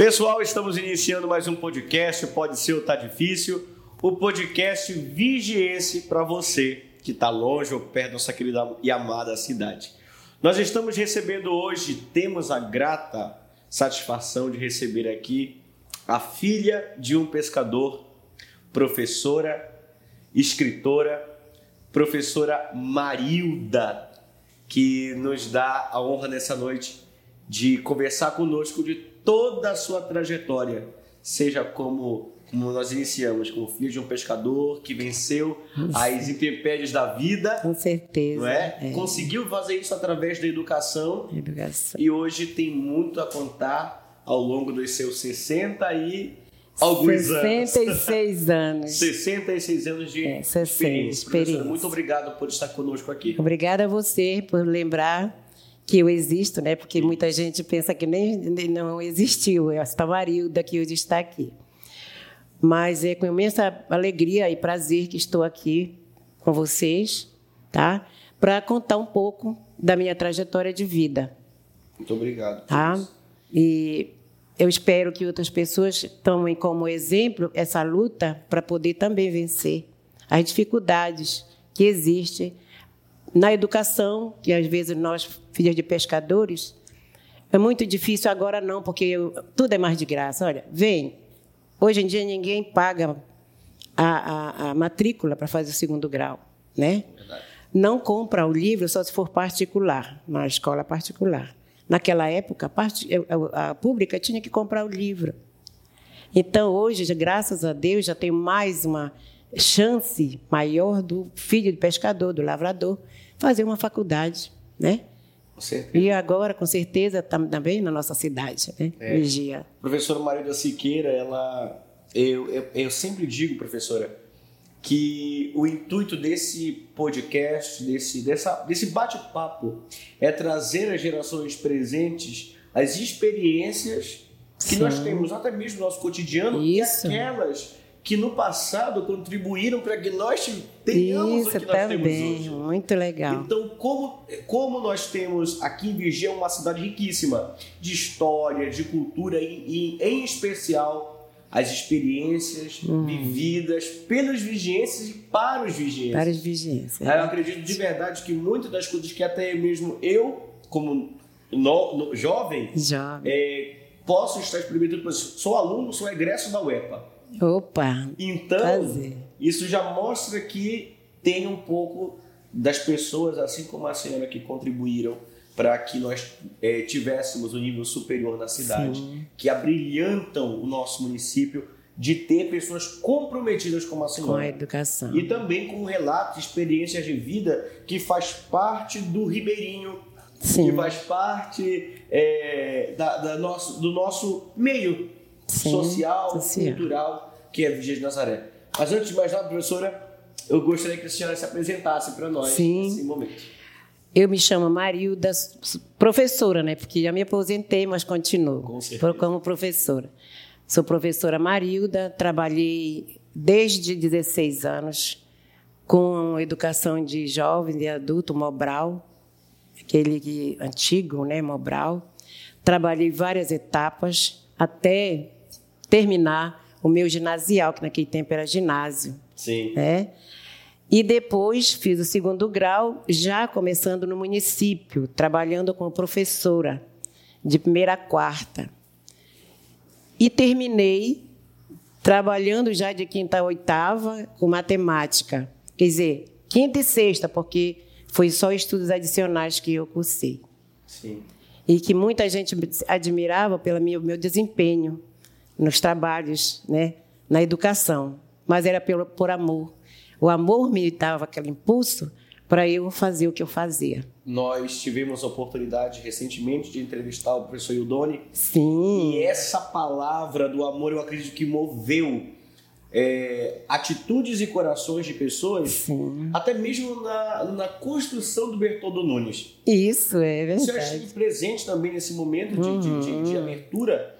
Pessoal, estamos iniciando mais um podcast, pode ser ou tá difícil, o podcast Vigiense para você que está longe ou perto da nossa querida e amada cidade. Nós estamos recebendo hoje, temos a grata satisfação de receber aqui a filha de um pescador, professora, escritora, professora Marilda, que nos dá a honra nessa noite de conversar conosco de toda a sua trajetória, seja como, como nós iniciamos, como filho de um pescador que venceu as intempéries da vida. Com certeza. Não é? é? Conseguiu fazer isso através da educação. Educação. E hoje tem muito a contar ao longo dos seus 60 e alguns 66 anos. anos. 66 anos de é, experiência. experiência. Muito obrigado por estar conosco aqui. Obrigada a você por lembrar que eu existo, né? Porque muita gente pensa que nem, nem não existiu. É esta Marilda que hoje está aqui. Mas é com imensa alegria e prazer que estou aqui com vocês, tá? Para contar um pouco da minha trajetória de vida. Muito obrigado. Tá? E eu espero que outras pessoas tomem como exemplo essa luta para poder também vencer as dificuldades que existem na educação, que às vezes nós, filhos de pescadores, é muito difícil agora não, porque eu, tudo é mais de graça. Olha, vem, hoje em dia ninguém paga a, a, a matrícula para fazer o segundo grau, né? Verdade. Não compra o livro só se for particular, na escola particular. Naquela época, a, a pública tinha que comprar o livro. Então, hoje, graças a Deus, já tem mais uma chance maior do filho de pescador, do lavrador, fazer uma faculdade, né? E agora, com certeza, também na nossa cidade, né? É. Vigia. Professora Maria Siqueira, ela, eu, eu, eu sempre digo, professora, que o intuito desse podcast, desse, dessa, desse bate-papo, é trazer às gerações presentes as experiências que Sim. nós temos, até mesmo no nosso cotidiano, Isso. e aquelas que no passado contribuíram para que nós tenhamos Isso, o que nós também, temos hoje. Muito legal. Então, como, como nós temos aqui em Vigia uma cidade riquíssima de história, de cultura e, e em especial as experiências hum. vividas pelos vigienses e para os vigienses. Para os vigienses. Eu acredito de verdade que muitas das coisas que até mesmo eu, como no, no, jovem, jovem. É, posso estar experimentando. Sou aluno, sou egresso da UEPA. Opa! Então, prazer. isso já mostra que tem um pouco das pessoas, assim como a senhora, que contribuíram para que nós é, tivéssemos um nível superior na cidade, Sim. que abrilhantam o nosso município de ter pessoas comprometidas com a senhora. Com a educação. E também com relatos, experiências de vida que faz parte do Ribeirinho, Sim. que faz parte é, da, da nosso, do nosso meio Sim, social, social, cultural, que é Vigia de Nazaré. Mas antes de mais nada, professora, eu gostaria que a senhora se apresentasse para nós Sim. nesse momento. Eu me chamo Marilda, professora, né? Porque já me aposentei, mas continuo Com como professora. Sou professora Marilda, trabalhei desde 16 anos com educação de jovem e adulto, Mobral, aquele antigo, né, Mobral. Trabalhei várias etapas até terminar o meu ginasial, que naquele tempo era ginásio. Sim. Né? E depois fiz o segundo grau, já começando no município, trabalhando como professora, de primeira a quarta. E terminei trabalhando já de quinta a oitava com matemática. Quer dizer, quinta e sexta, porque foi só estudos adicionais que eu cursei. Sim. E que muita gente admirava pelo meu, meu desempenho nos trabalhos, né, na educação, mas era pelo, por amor. O amor me dava aquele impulso para eu fazer o que eu fazia. Nós tivemos a oportunidade recentemente de entrevistar o professor Ildoni. Sim. E essa palavra do amor, eu acredito que moveu é, atitudes e corações de pessoas, Sim. até mesmo na, na construção do Bertoldo Nunes. Isso, é verdade. Você esteve presente também nesse momento de, uhum. de, de, de abertura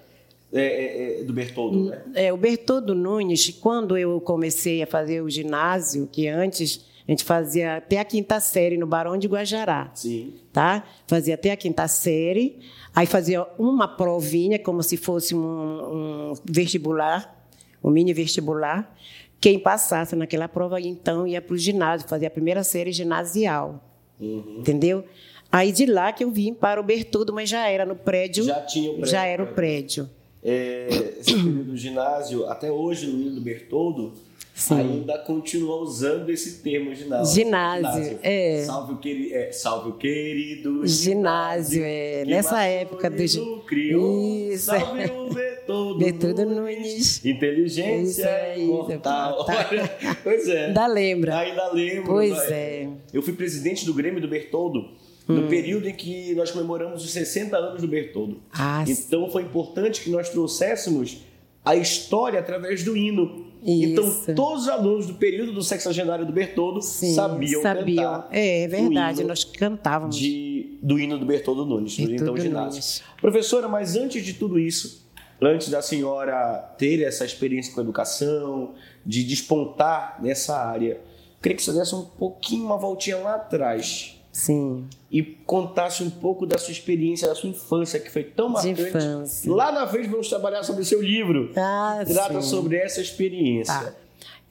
é, é, é, do Bertoldo, né? É, o Bertoldo Nunes, quando eu comecei a fazer o ginásio, que antes A gente fazia até a quinta série no Barão de Guajará. Sim. Tá? Fazia até a quinta série, aí fazia uma provinha, como se fosse um, um vestibular, um mini vestibular. Quem passasse naquela prova, então, ia para o ginásio, fazia a primeira série ginasial. Uhum. Entendeu? Aí de lá que eu vim para o Bertoldo, mas já era no prédio. Já tinha o prédio. Já era o prédio. É, esse período do ginásio, até hoje no do Bertoldo, Sim. ainda continua usando esse termo ginásio. Ginásio, é. Salve o, queri é, salve o querido Ginásio, é. que Nessa época do gi- não criou. Isso. Salve o Bertoldo, Bertoldo Nunes. Inteligência aí, imortal. tá. Olha, pois é. Ainda lembra? Ainda lembro. Pois é. Eu fui presidente do Grêmio do Bertoldo. No período em que nós comemoramos os 60 anos do Bertoldo. Ah, Então foi importante que nós trouxéssemos a história através do hino. Isso. Então todos os alunos do período do sexagenário do Bertoldo Sim, sabiam, sabiam. cantar É, é verdade, nós cantávamos. de, do hino do Bertoldo Nunes, do então ginásio. Nunes. Professora, mas antes de tudo isso, antes da senhora ter essa experiência com a educação, de despontar nessa área, queria que você desse um pouquinho uma voltinha lá atrás Sim. e contasse um pouco da sua experiência, da sua infância, que foi tão De marcante. infância. Lá na vez vamos trabalhar sobre o seu livro. Ah, Trata sim. sobre essa experiência. Tá.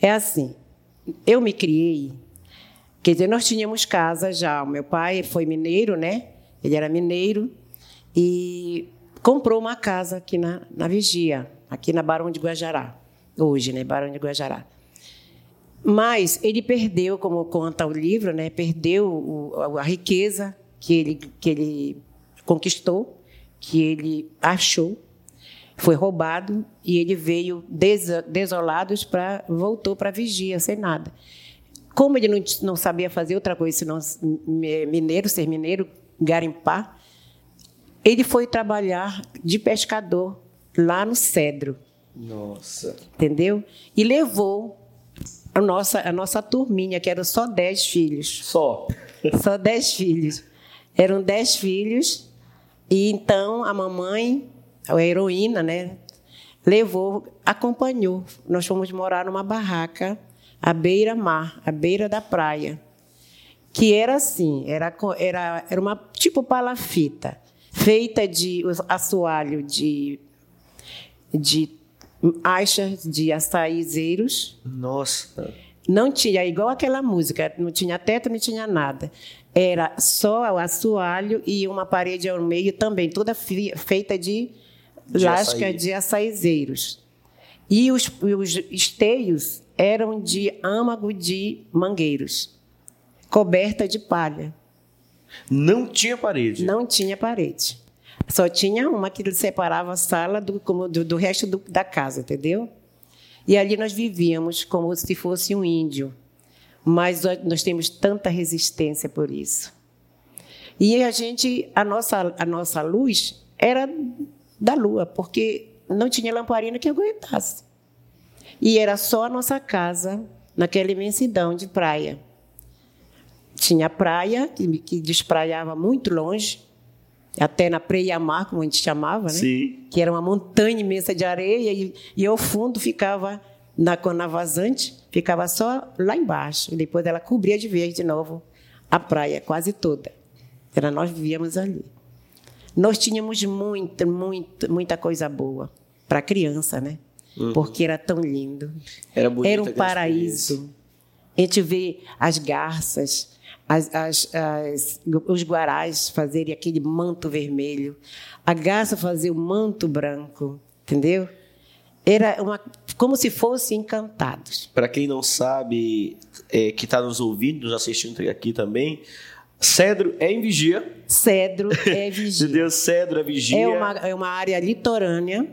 É assim, eu me criei, quer dizer, nós tínhamos casa já. O meu pai foi mineiro, né? Ele era mineiro e comprou uma casa aqui na, na Vigia, aqui na Barão de Guajará, hoje, né? Barão de Guajará. Mas ele perdeu, como conta o livro, né? Perdeu o- a riqueza que ele, que ele conquistou, que ele achou foi roubado e ele veio des- desolado para voltou para vigia sem nada. Como ele não, não sabia fazer outra coisa senão mi- mineiro, ser mineiro, garimpar, ele foi trabalhar de pescador lá no Cedro, Nossa. entendeu? E levou a nossa a nossa turminha, que eram só dez filhos. Só. Só dez filhos. Eram dez filhos. E então a mamãe, a heroína, né, levou, acompanhou. Nós fomos morar numa barraca à beira-mar, à beira da praia. Que era assim, era, era, era uma tipo palafita, feita de assoalho de, de achas de açaizeiros, Nossa. não tinha, igual aquela música, não tinha teto, não tinha nada. Era só o assoalho e uma parede ao meio também, toda feita de, De lasca açaí. de açaizeiros. E os, os esteios eram de âmago de mangueiros, coberta de palha. Não tinha parede. Não tinha parede. Só tinha uma que separava a sala do, como do, do resto do- da casa, entendeu? E ali nós vivíamos como se fosse um índio. Mas nós- temos tanta resistência por isso. E a gente, a nossa, a nossa luz era da lua, porque não tinha lamparina que aguentasse. E era só a nossa casa naquela imensidão de praia. Tinha praia, que, que despraiava muito longe, até na Preia-Mar, como a gente chamava, né? Sim. que era uma montanha imensa de areia, e, e ao fundo ficava, na, na vazante, ficava só lá embaixo. E depois ela cobria de verde de novo a praia, quase toda. Era nós vivíamos ali. Nós tínhamos muita, muita, muita coisa boa para criança, né? Porque era tão lindo. Era Era um paraíso. A gente vê as garças, as, as- as- os guarás fazerem aquele manto vermelho, a garça fazer o manto branco, entendeu? Era uma, como se fossem encantados. Para quem não sabe, é, que está nos ouvindo, nos assistindo aqui também, Cedro é em Vigia. Cedro é vigia. Deus Cedro é Vigia. É uma, é uma área litorânea,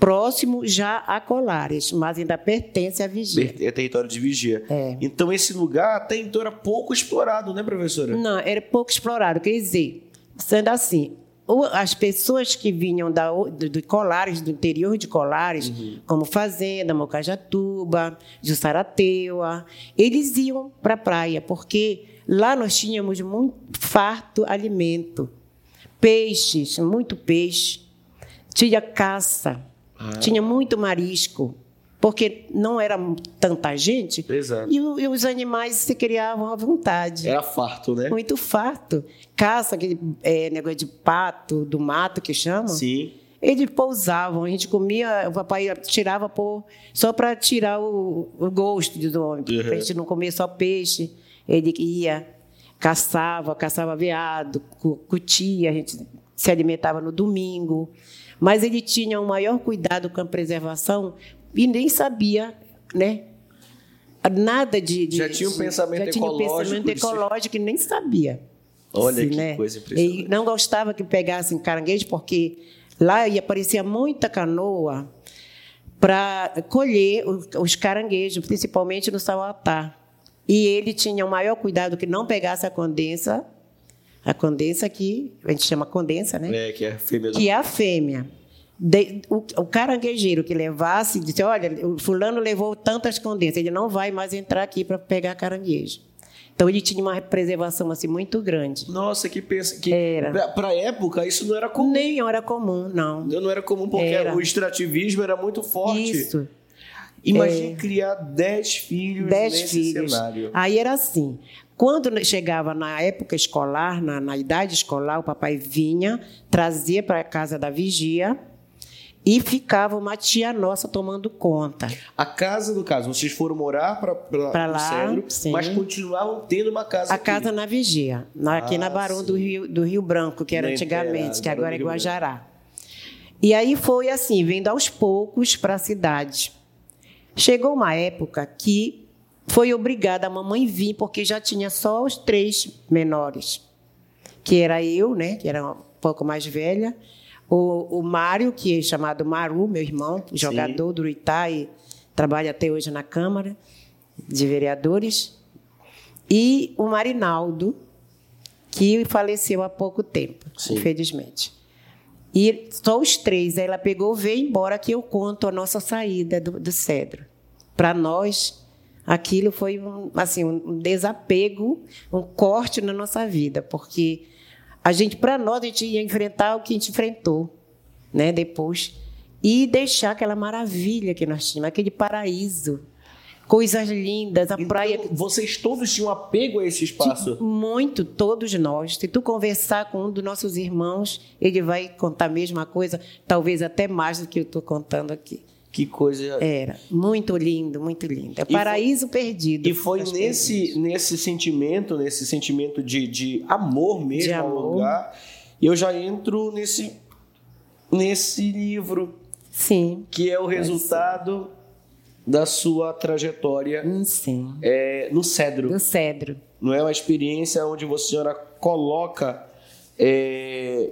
próximo já a Colares, mas ainda pertence à vigia. É território de Vigia. É. Então esse lugar até então era pouco explorado, né, professora? Não, era pouco explorado. Quer dizer, sendo assim, as pessoas que vinham da, do, do Colares, do interior de Colares, como Fazenda, Mocajatuba, Jussarateua, eles iam para a praia, porque lá nós tínhamos muito farto alimento. Peixes, muito peixe. Tinha caça, tinha muito marisco. porque não era tanta gente. Exato. E, e os animais se criavam à vontade. Era farto, né? Muito farto. Caça, aquele é, negócio de pato, do mato que chamam. Sim. Eles pousavam, a gente comia, o papai tirava por, só para tirar o, o, gosto do homem, uhum. para a gente não comer só peixe. Ele ia, caçava, caçava veado, cutia, a gente se alimentava no domingo. Mas ele tinha um maior cuidado com a preservação e nem sabia, né? Nada de. de já tinha um pensamento já tinha ecológico. Pensamento ecológico e nem sabia. Olha assim, que né? coisa impressionante. E não gostava que pegassem caranguejo, porque Lá ia aparecia muita canoa para colher os caranguejos, principalmente no Sauatá. E ele tinha o maior cuidado que não pegasse a condensa, a condensa que a gente chama condensa, né? É, que é a fêmea. Que é a fêmea. De, o, o, caranguejeiro que levasse, disse: Olha, o fulano levou tantas condensas, ele não vai mais entrar aqui para pegar caranguejo. Então ele tinha uma preservação assim muito grande. Nossa, que pensa que era. Para a época isso não era comum. Nem era comum, não. Não era comum porque era. o extrativismo era muito forte. Isso. Imagine é. criar dez filhos dez nesse filhos. cenário. Aí era assim. Quando chegava na época escolar, na, na idade escolar, o papai vinha, trazia para a casa da vigia e ficava uma tia nossa tomando conta. A casa, no caso, vocês foram morar para lá, Cedro, sim. mas continuavam tendo uma casa A aqui. casa na Vigia, aqui ah, na Barão do Rio, do Rio Branco, que era Nem antigamente, era, que agora é Guajará. E aí foi assim, vindo aos poucos para a cidade. Chegou uma época que foi obrigada a mamãe vir, porque já tinha só os três menores, que era eu, né, que era um pouco mais velha, o, o Mário, que é chamado Maru, meu irmão, jogador Sim. do Itá e trabalha até hoje na Câmara de Vereadores, e o Marinaldo, que faleceu há pouco tempo, Sim. infelizmente. E só os três. Aí ela pegou, veio embora, que eu conto a nossa saída do, do Cedro. Para nós, aquilo foi um, assim, um desapego, um corte na nossa vida, porque a gente, para nós, a gente ia enfrentar o que a gente enfrentou, né? Depois e deixar aquela maravilha que nós tínhamos, aquele paraíso, coisas lindas, a então, praia. Vocês todos tinham apego a esse espaço? Muito, todos nós. Se tu conversar com um dos nossos irmãos, ele vai contar a mesma coisa, talvez até mais do que eu estou contando aqui. Que coisa. Era. Muito lindo, muito lindo. É paraíso foi, perdido. E foi nesse, nesse sentimento, nesse sentimento de, de amor mesmo de amor. ao lugar. Eu já entro nesse, nesse livro. Sim. Que é o resultado da sua trajetória hum, Sim. É, no Cedro. No Cedro. Não é uma experiência onde você senhora coloca. É,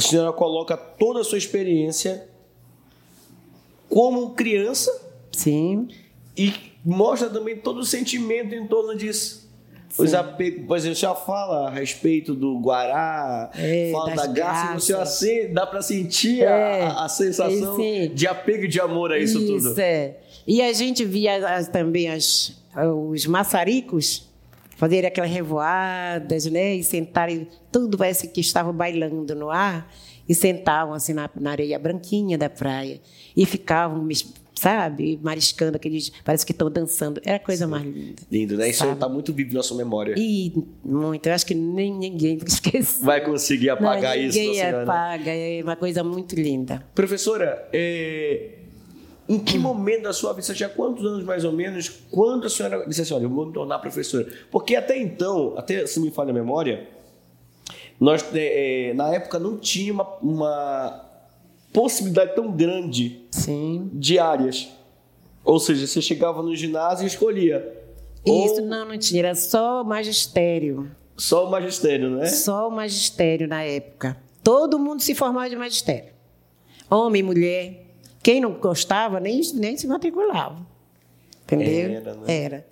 a senhora coloca toda a sua experiência como criança. Sim. E mostra também todo o sentimento em torno disso. Sim. Os apegos, por exemplo, já fala a respeito do Guará, é, fala da garça, você assim, dá para sentir é, a, a, sensação de apego e de amor a isso, isso tudo. Isso, é. E a gente via as, também as, os maçaricos fazerem aquelas revoadas, né? E sentarem, tudo parece que estava bailando no ar, e sentavam assim na, na areia branquinha da praia, e ficavam, sabe, mariscando aqueles, parece que estão dançando. Era a coisa Sim. mais linda. Lindo, né? Isso está muito vivo na nossa memória. E muito, eu acho que nem ninguém esquece. Vai conseguir apagar Não, isso. Ninguém apaga, é uma coisa muito linda. Professora, é em que momento da sua vida, você tinha quantos anos mais ou menos, quando a senhora disse assim, olha, eu vou me tornar professora? Porque até então, até se me falha a memória, nós, é, na época não tinha uma, uma possibilidade tão grande Sim. de áreas. Ou seja, você chegava no ginásio e escolhia. Isso, ou... não, não tinha, era só o magistério. Só o magistério, não é? Só o magistério na época. Todo mundo se formava de magistério. Homem, mulher. Quem não gostava nem, nem se matriculava. Entendeu? Era, né? Era.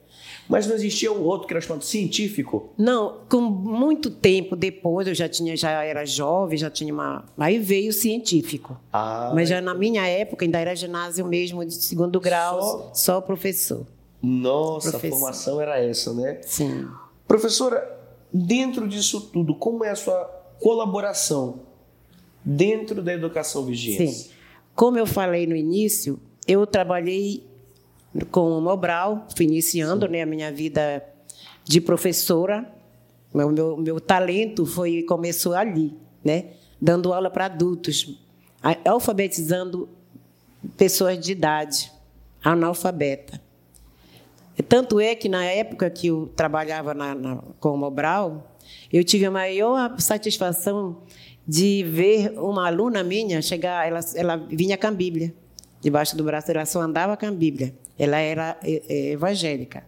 Mas não existia um outro que era chamado científico? Não, com muito tempo depois, eu já tinha, já era jovem, já tinha uma. Aí veio o científico. Ah, Mas já na minha época ainda era ginásio mesmo de segundo grau, só, só professor. Nossa, professor. a formação era essa, né? Sim. Professora, dentro disso tudo, como é a sua colaboração dentro da educação vigente? Sim Como eu falei no início, eu trabalhei com o Mobral, fui iniciando né, a minha vida de professora. O meu, meu talento foi começou ali, né? dando aula para adultos, alfabetizando pessoas de idade, analfabeta. Tanto é que na época que eu trabalhava na, na, com o Mobral, eu tive a maior satisfação de ver uma aluna minha chegar, ela, ela vinha com a Bíblia debaixo do braço, ela só andava com a Bíblia. Ela era é, é, evangélica.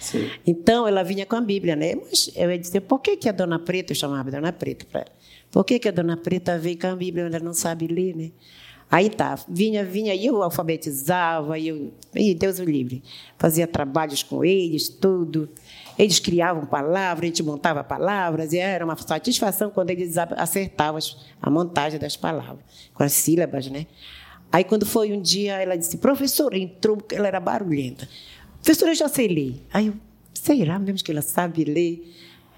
Sim. Então, ela vinha com a Bíblia, né? Mas eu ia dizer, por que, que a Dona Preta, eu chamava Dona Preta para ela, por que, que a Dona Preta veio com a Bíblia, ela não sabe ler, né? Aí tá, vinha, vinha, eu alfabetizava, eu, e Deus o livre, fazia trabalhos com eles, tudo. Eles criavam palavras, a gente montava palavras, e era uma satisfação quando eles acertavam a montagem das palavras, com as sílabas, né? Aí, quando foi um dia, ela disse, professora, entrou, ela era barulhenta. Professora, eu já sei ler. Aí eu, será mesmo que ela sabe ler?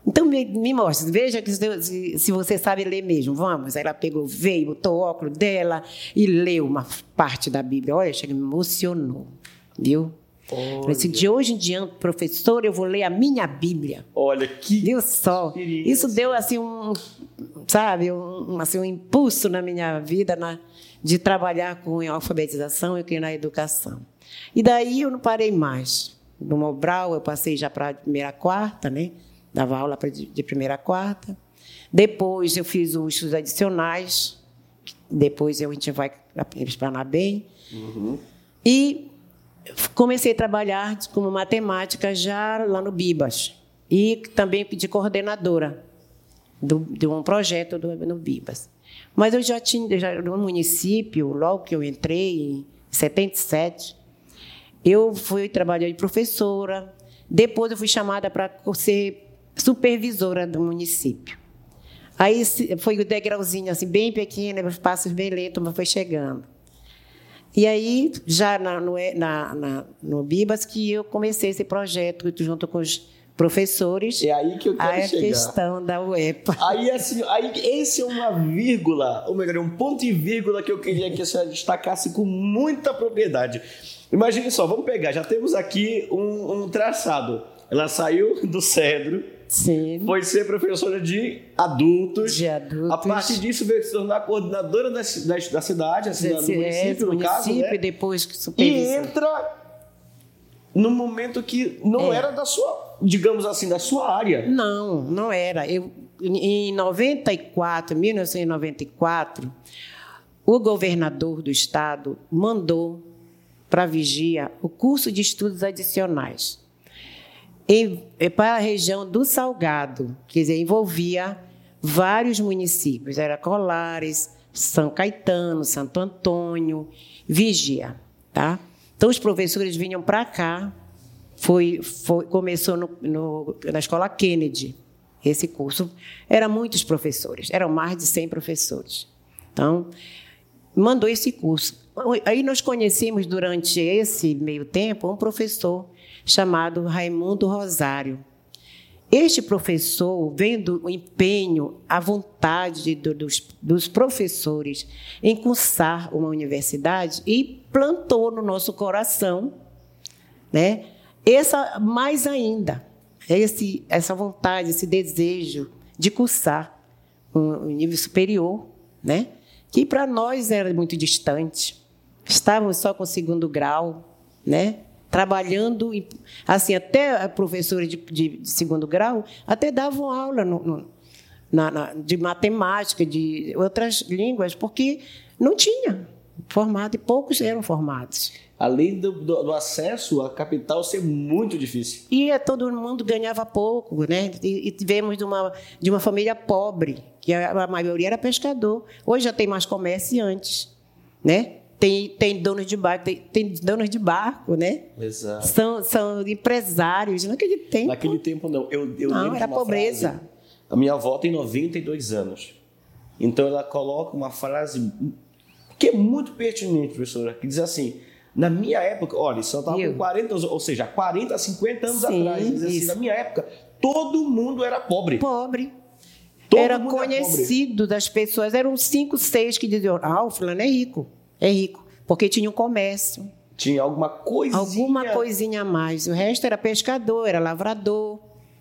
Então, me, me mostre, veja que se, se, você sabe ler mesmo. Vamos. Aí ela pegou, veio, botou o óculos dela e leu uma parte da Bíblia. Olha, chega, me emocionou, viu? Olha. Disse, de hoje em diante, professor, eu vou ler a minha Bíblia. Olha que. Viu só? Isso deu assim um, sabe, um, assim, um impulso na minha vida, na, de trabalhar com alfabetização e na educação. E daí eu não parei mais. No Mobral eu passei já para a primeira quarta, né? Dava aula de primeira a quarta. Depois eu fiz os estudos adicionais. Depois a gente vai explanar bem. Uhum. E comecei a trabalhar como matemática já lá no Bibas. E também de coordenadora do, de um projeto do, no Bibas. Mas eu já tinha, já, no município, logo que eu entrei, em 77, eu fui trabalhar de professora. Depois eu fui chamada para ser supervisora do município. Aí foi o degrauzinho assim, bem pequeno, os passos bem lentos, mas foi chegando. E aí, já na, no, na, na, no Bibas, que eu comecei esse projeto junto com os professores. É aí que eu quero a chegar. A questão da UEPA. Aí, assim, aí, esse é uma vírgula, ou melhor, um ponto e vírgula que eu queria que a senhora destacasse com muita propriedade. Imagine só, vamos pegar, já temos aqui um, um traçado. Ela saiu do Cedro, Sim. Foi ser professora de adultos. De adultos. A partir disso veio se tornar coordenadora da, da, da cidade, assim, do município, é, no município, caso. Né? depois que E entra no momento que não é. era da sua, digamos assim, da sua área. Não, não era. Eu, em 94, 1994, o governador do estado mandou para Vigia o curso de estudos adicionais em, para a região do Salgado, quer dizer, envolvia vários municípios, era Colares, São Caetano, Santo Antônio, Vigia, tá? Então, os professores vinham para cá, foi, foi, começou no, no, na escola Kennedy, esse curso. Eram muitos professores, eram mais de 100 professores. Então, mandou esse curso. Aí nós conhecemos, durante esse meio tempo, um professor chamado Raimundo Rosário. Este professor, vendo o empenho, a vontade do, dos, dos, professores em cursar uma universidade, e plantou no nosso coração, né, essa mais ainda, esse, essa vontade, esse desejo de cursar um, um nível superior, né, que para nós era muito distante. Estávamos só com o segundo grau, né? Trabalhando, assim, até professores de, de, de segundo grau, até davam aula no, no, na, na, de matemática, de outras línguas, porque não tinha formado, e poucos eram formados. Além do, do, do, acesso à capital ser muito difícil. E é, todo mundo ganhava pouco, né? E, e tivemos de uma, de uma família pobre, que a, a maioria era pescador. Hoje já tem mais comerciantes, né? Tem, tem donos de barco, tem, tem donos de barco, né? Exato. São, são empresários. Naquele tempo. Naquele tempo, não. Eu, eu não, era pobreza. Frase. A minha avó tem 92 anos. Então ela coloca uma frase que é muito pertinente, professora, que diz assim: na minha época, olha, só estava com 40 anos, ou seja, 40, 50 anos Sim, atrás. Diz assim, na minha época, todo mundo era pobre. Pobre. Todo era conhecido das pessoas. Eram cinco, seis que diziam: ah, o fulano é rico. É rico, porque tinha um comércio. Tinha alguma coisinha. Alguma coisinha a mais. O resto era pescador, era lavrador,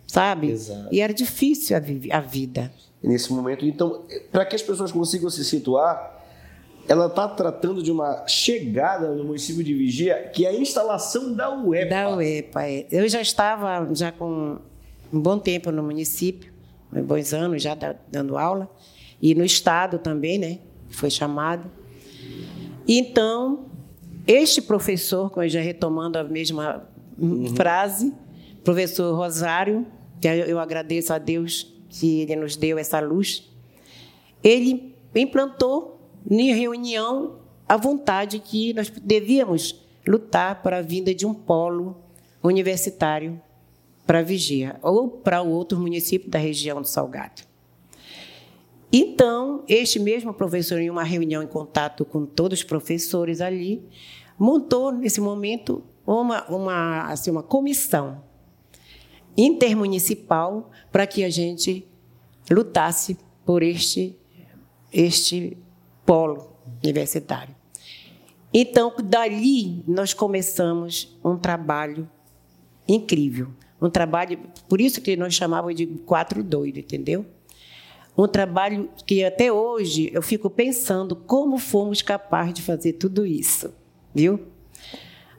sabe? Exato. E era difícil a, vi a vida. Nesse momento. Então, para que as pessoas consigam se situar, ela está tratando de uma chegada no município de Vigia, que é a instalação da UEPA. Da UEPA, é. Eu já estava já com um bom tempo no município, bons anos já dando aula, e no estado também, né? Foi chamado. Então, este professor, já retomando a mesma uhum. frase, professor Rosário, que eu agradeço a Deus que ele nos deu essa luz, ele implantou em reunião a vontade que nós devíamos lutar para a vinda de um polo universitário para Vigia ou para o outro município da região do Salgado. Então, este mesmo professor, em uma reunião em contato com todos os professores ali, montou nesse momento uma, uma, assim, uma comissão intermunicipal para que a gente lutasse por este, este polo universitário. Então, dali nós começamos um trabalho incrível. Um trabalho, por isso que nós chamávamos de quatro doidos, entendeu? Um trabalho que até hoje eu fico pensando como fomos capazes de fazer tudo isso, viu?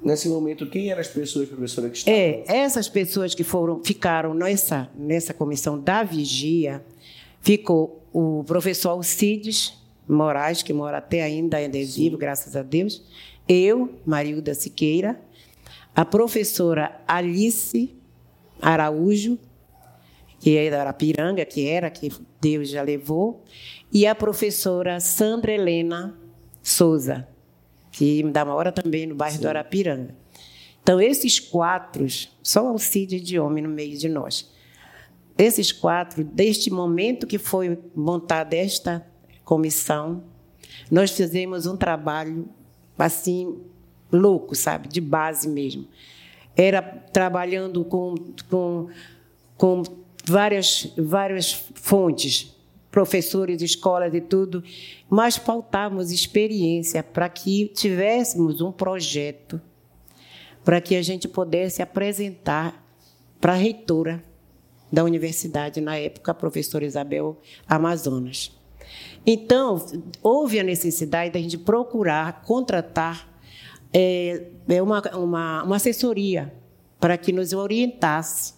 Nesse momento, quem eram as pessoas, professora, que estavam? É, essas pessoas que foram, ficaram nessa, nessa comissão da vigia, ficou o professor Alcides, Moraes, que mora até ainda, ainda é vivo, graças a Deus. Eu, Marilda Siqueira, a professora Alice Araújo, que é da Arapiranga, que era, que Deus já levou, e a professora Sandra Helena Souza, que dá uma hora também no bairro Sim. do Arapiranga. Então, esses quatro, só o Alcide de homem no meio de nós. Esses quatro, deste momento que foi montada esta comissão, nós fizemos um trabalho assim louco, sabe, de base mesmo. Era trabalhando com, com, com várias, várias fontes, professores, escolas e tudo, mas faltávamos experiência para que tivéssemos um projeto para que a gente pudesse apresentar para a reitora da universidade, na época, a professora Isabel Amazonas. Então, houve a necessidade da gente procurar contratar é, uma, uma, uma assessoria para que nos orientasse,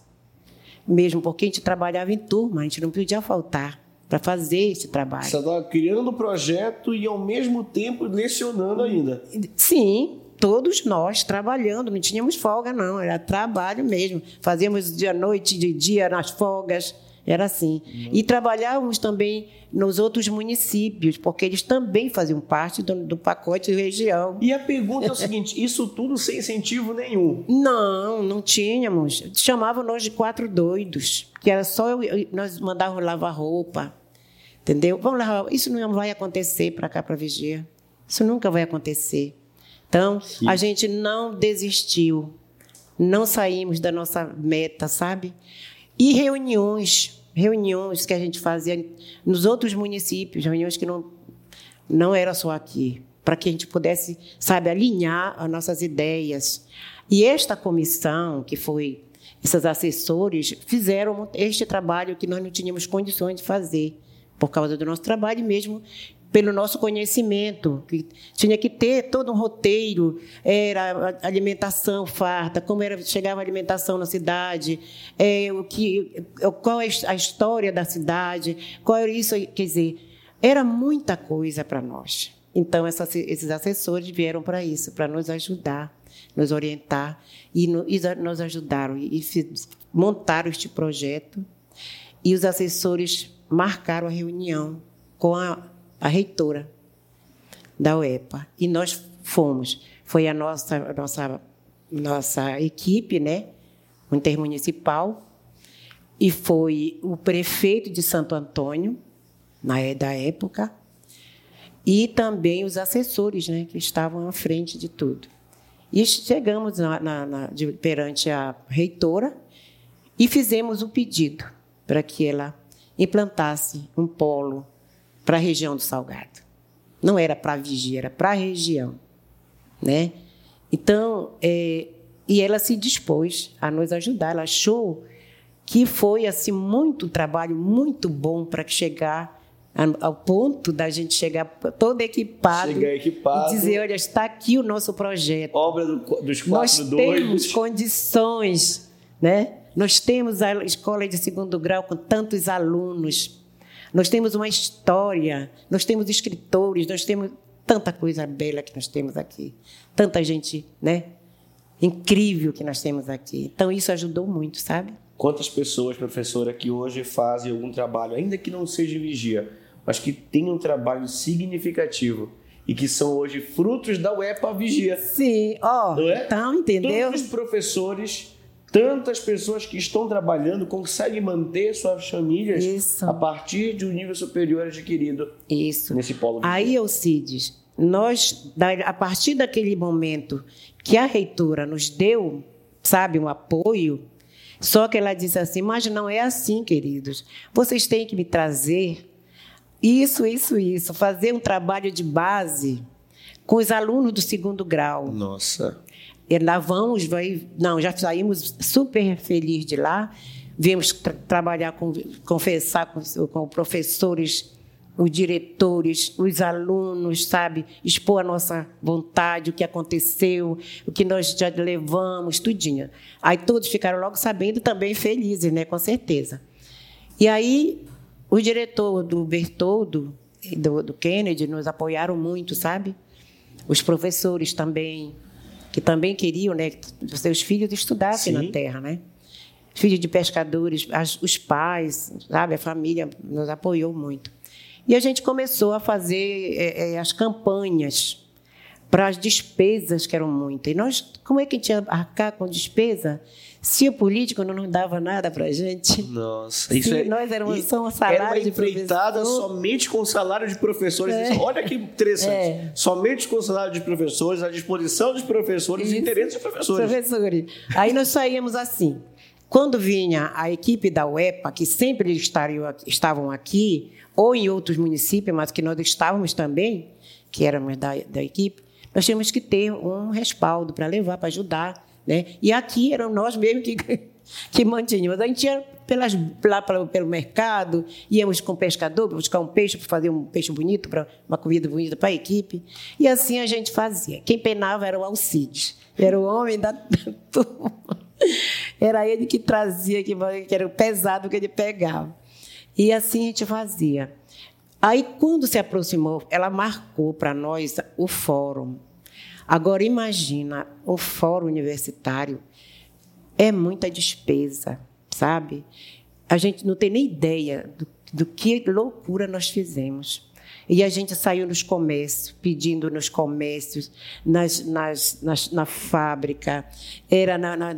mesmo porque a gente trabalhava em turma, a gente não podia faltar para fazer esse trabalho. Você estava criando o projeto e, ao mesmo tempo, lecionando ainda. Sim, todos nós trabalhando, não tínhamos folga, não, era trabalho mesmo. Fazíamos dia noite, de dia nas folgas, era assim. Uhum. E trabalhávamos também nos outros municípios, porque eles também faziam parte do, do pacote de região. E a pergunta é o seguinte: isso tudo sem incentivo nenhum? Não, não tínhamos. Chamavam nós de quatro doidos, que era só eu, nós mandávamos lavar roupa, entendeu? Vamos lavar. Isso não vai acontecer para cá para Vigia. Isso nunca vai acontecer. Então, Sim. a gente não desistiu, não saímos da nossa meta, sabe? E reuniões reuniões que a gente fazia nos outros municípios, reuniões que não, não eram só aqui, para que a gente pudesse, sabe, alinhar as nossas ideias. E esta comissão, que foi esses assessores, fizeram este trabalho que nós não tínhamos condições de fazer, por causa do nosso trabalho mesmo pelo nosso conhecimento, que tinha que ter todo um roteiro, era alimentação farta, como era chegava a alimentação na cidade, é, o que, qual é a história da cidade, qual era isso, quer dizer, era muita coisa para nós. Então essas, esses assessores vieram para isso, para nos ajudar, nos orientar e, no, e nos ajudaram e, e montaram este projeto. E os assessores marcaram a reunião com a a reitora da UEPA. E nós fomos. Foi a nossa, a nossa, nossa equipe, né? intermunicipal, e foi o prefeito de Santo Antônio, na da época, e também os assessores, né, que estavam à frente de tudo. E chegamos na, na, na, de, perante a reitora e fizemos o pedido para que ela implantasse um polo para a região do Salgado. Não era para Vigia, era para a região. Né? Então, é, e ela se dispôs a nos ajudar. Ela achou que foi assim muito trabalho, muito bom para chegar ao ponto da gente chegar todo equipado, chegar equipado e dizer, olha, está aqui o nosso projeto. Obra do, dos quatro Nós doidos. temos condições, né? Nós temos a escola de segundo grau com tantos alunos. Nós temos uma história, nós temos escritores, nós temos tanta coisa bela que nós temos aqui. Tanta gente, né? Incrível que nós temos aqui. Então isso ajudou muito, sabe? Quantas pessoas, professora, que hoje fazem algum trabalho, ainda que não seja vigia, mas que tem um trabalho significativo e que são hoje frutos da UEPA Vigia. Sim, ó, oh, é? então, entendeu? Todos os professores, tantas pessoas que estão trabalhando conseguem manter suas famílias Isso. a partir de um nível superior adquirido Isso. nesse polo. Aí, Alcides, nós, a partir daquele momento que a reitora nos deu, sabe, um apoio, só que ela disse assim: Mas não é assim, queridos. Vocês têm que me trazer isso, isso, isso, fazer um trabalho de base com os alunos do segundo grau. Nossa. E lá vamos, vai, não, já saímos super felizes de lá. Viemos tra trabalhar, com, conversar com, com professores os diretores, os alunos, sabe, expor a nossa vontade, o que aconteceu, o que nós já levamos, tudinho. Aí todos ficaram logo sabendo também felizes, né, com certeza. E aí o diretor do Bertoldo do, do Kennedy nos apoiaram muito, sabe? Os professores também, que também queriam, né, que seus filhos estudassem Sim. na terra, né? Filhos de pescadores, as, os pais, sabe, a família nos apoiou muito. E a gente começou a fazer é, é, as campanhas para as despesas, que eram muitas. E nós, como é que a gente ia arcar com despesa se o político não nos dava nada para a gente? Nossa, isso é, nós éramos só um salário era uma de empreitada somente com o salário de professores. É. Olha que interessante. É. Somente com o salário de professores, a disposição dos professores, os interesses dos professores. Professores. Aí nós saíamos assim. Quando vinha a equipe da UEPA, que sempre estavam aqui, ou em outros municípios, mas que nós estávamos também, que éramos da, da equipe, nós tínhamos que ter um respaldo para levar, para ajudar. Né? E aqui eram nós mesmos que, que mantínhamos. A gente ia pelas, lá pelo mercado, íamos com o pescador para buscar um peixe, para fazer um peixe bonito, para uma comida bonita para a equipe. E assim a gente fazia. Quem penava era o Alcides, era o homem da turma. Era ele que trazia, que era o pesado que ele pegava. E assim a gente fazia. Aí, quando se aproximou, ela marcou para nós o fórum. Agora, imagina, o fórum universitário é muita despesa, sabe? A gente não tem nem ideia do, do que loucura nós fizemos. E a gente saiu nos comércios, pedindo nos comércios, nas, nas, nas na fábrica, era na, na,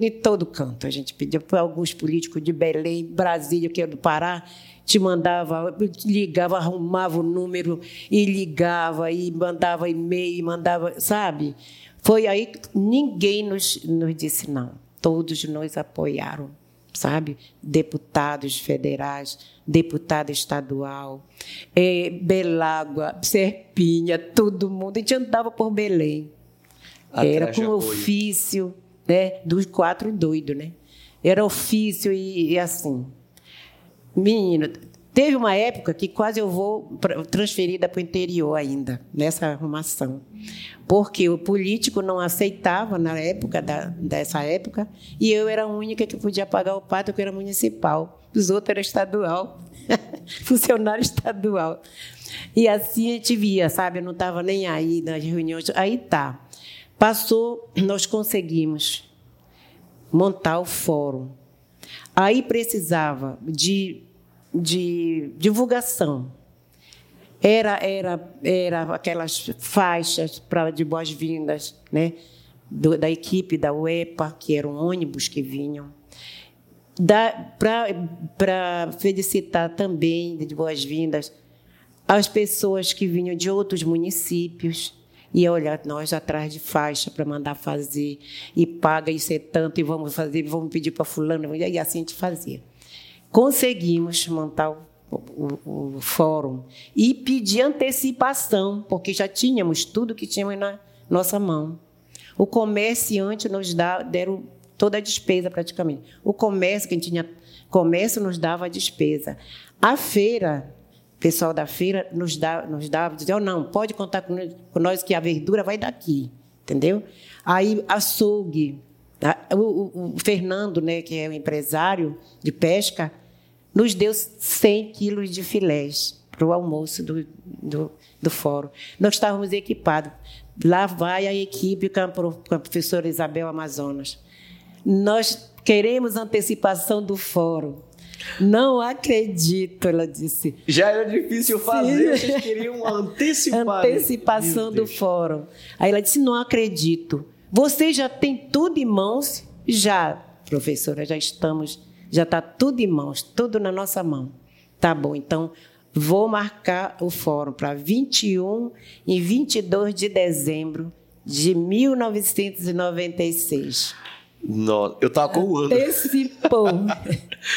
em todo canto. A gente pediu alguns políticos de Belém, Brasília, que é do Pará, te mandava, ligava, arrumava o número e ligava, e mandava e-mail, mandava, sabe? Foi aí que ninguém nos, nos disse não. Todos nos apoiaram sabe? Deputados federais, deputada estadual, é, Belágua, Serpinha, todo mundo. A gente andava por Belém. Era com ofício né, dos quatro doidos, né? Era ofício e, e assim. Menino, Teve uma época que quase eu vou transferida para o interior ainda, nessa arrumação. Porque o político não aceitava na época, da, dessa época, e eu era a única que podia pagar o pato, que era municipal. Os outros eram estadual, funcionário estadual. E assim a gente via, sabe? Eu não estava nem aí nas reuniões. Aí tá. Passou, nós conseguimos montar o fórum. Aí precisava de de divulgação. Era, era, era aquelas faixas para de boas-vindas, né? Da equipe da UEPA, que eram ônibus que vinham. Para felicitar também de boas-vindas as pessoas que vinham de outros municípios. E olha, nós atrás de faixa para mandar fazer, e paga isso é tanto, e vamos fazer, vamos pedir para fulano, e assim a gente fazia conseguimos montar o, o, fórum e pedir antecipação, porque já tínhamos tudo que tínhamos na nossa mão. O comerciante nos dá, deram toda a despesa praticamente. O comércio, quem tinha comércio, nos dava a despesa. A feira, o pessoal da feira nos, dá, nos dava, dizia, oh, não, pode contar com nós que a verdura vai daqui, entendeu? Aí, açougue, o, o, o Fernando, né, que é o empresário de pesca, nos deu 100 quilos de filés para o almoço do, do, do fórum. Nós estávamos equipados. Lá vai a equipe com a professora Isabel Amazonas. Nós queremos antecipação do fórum. Não acredito, ela disse. Já era difícil fazer, Sim. vocês queriam antecipar. Antecipação do fórum. Aí ela disse: não acredito. Você já tem tudo em mãos? Já, professora, já estamos já está tudo em mãos, tudo na nossa mão. Tá bom, então vou marcar o fórum para 21 e 22 de dezembro de 1996. Nossa, eu estava com um ano. Antecipou.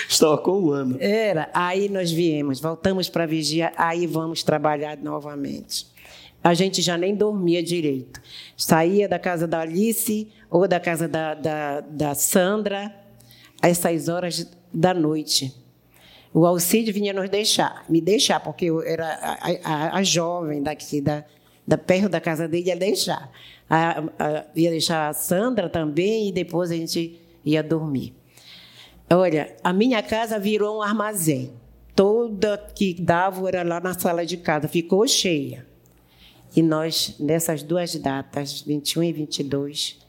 Estava com um ano. Era. Aí nós viemos, voltamos para a vigia, aí vamos trabalhar novamente. A gente já nem dormia direito. Saía da casa da Alice ou da casa da, da, da Sandra, a essas horas da noite. O Alcide vinha nos deixar, me deixar, porque eu era a, a, a jovem daqui, da, da perto da casa dele, ia deixar. A, a, ia deixar a Sandra também e depois a gente ia dormir. Olha, a minha casa virou um armazém. Toda que dava era lá na sala de casa, ficou cheia. E nós, nessas duas datas, 21 e 22,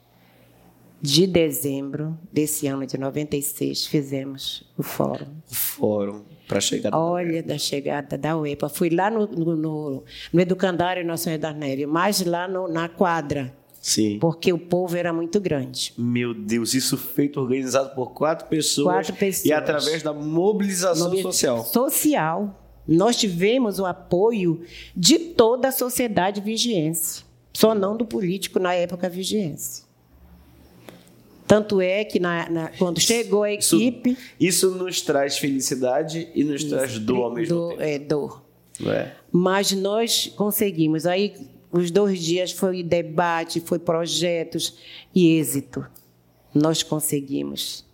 de dezembro desse ano de 96, fizemos o fórum. O fórum para a chegada Olha, da, da chegada da UEPA. Fui lá no, no, no, no Educandário Nossa Senhora da Neve, mas lá no, na quadra. Sim. Porque o povo era muito grande. Meu Deus, isso feito organizado por quatro pessoas. Quatro pessoas. E através da mobilização Mobil... social. Social. Nós tivemos o apoio de toda a sociedade vigiense, só não do político na época vigiense. Tanto é que na, na, quando chegou a equipe. Isso, isso, nos traz felicidade e nos isso, traz dor ao mesmo dor, tempo. É, dor. É. Mas nós conseguimos. Aí, os dois dias foi debate, foi projetos e êxito. Nós conseguimos.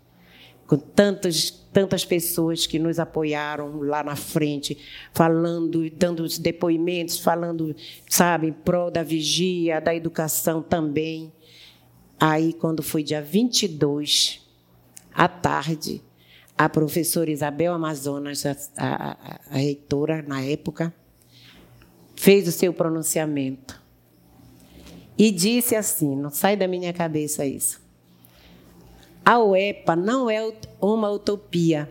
Com tantas, tantas pessoas que nos apoiaram lá na frente, falando, dando os depoimentos, falando, sabe, em prol da vigia, da educação também. Aí, quando foi dia 22, à tarde, a professora Isabel Amazonas, a, a, a reitora na época, fez o seu pronunciamento e disse assim: não sai da minha cabeça isso. A UEPA não é uma utopia,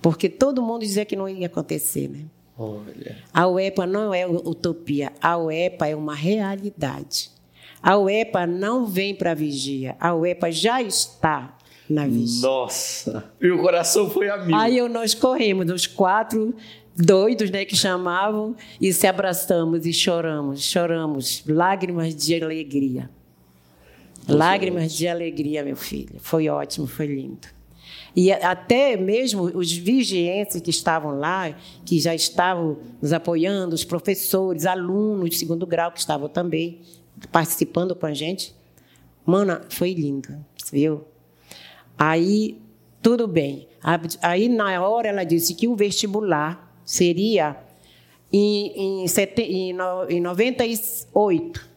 porque todo mundo dizia que não ia acontecer, né? Olha. A UEPA não é utopia, a UEPA é uma realidade. A UEPA não vem para a vigia, a UEPA já está na vigia. Nossa! E o coração foi a mim. Aí nós corremos, os quatro doidos, né, que chamavam, e se abraçamos e choramos, choramos, lágrimas de alegria. Lágrimas de alegria, meu filho. Foi ótimo, foi lindo. E até mesmo os vigienses que estavam lá, que já estavam nos apoiando, os professores, alunos de segundo grau que estavam também, participando com a gente. Mana, foi lindo, viu? Aí, tudo bem. Aí, na hora, ela disse que o vestibular seria em, em, sete, em, em 98.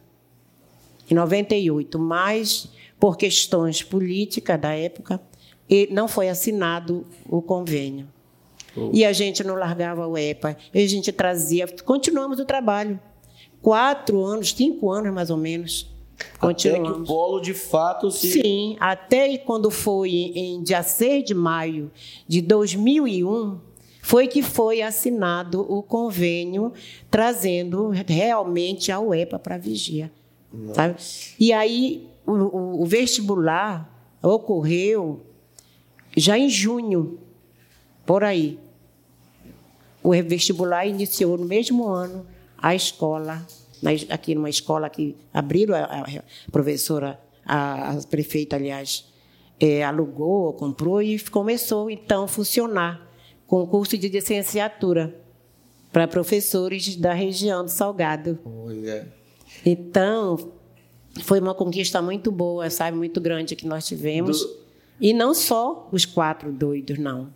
Em 98, mas por questões políticas da época, não foi assinado o convênio. Oh. E a gente não largava o EPA, e a gente trazia, continuamos o trabalho quatro anos, cinco anos mais ou menos. Continuamos. Até que o polo de fato se. Sim, até quando foi em dia 6 de maio de 2001, foi que foi assinado o convênio trazendo realmente a UEPA para vigia. Sabe? E aí o, o, o vestibular ocorreu já em junho, por aí. O vestibular iniciou no mesmo ano a escola, aqui numa escola que abriram, a, professora, a, a prefeita, aliás, é, alugou, comprou e começou então a funcionar concurso de licenciatura para professores da região do Salgado. Então, foi uma conquista muito boa, sabe, muito grande que nós tivemos. Do- E não só os quatro doidos, não.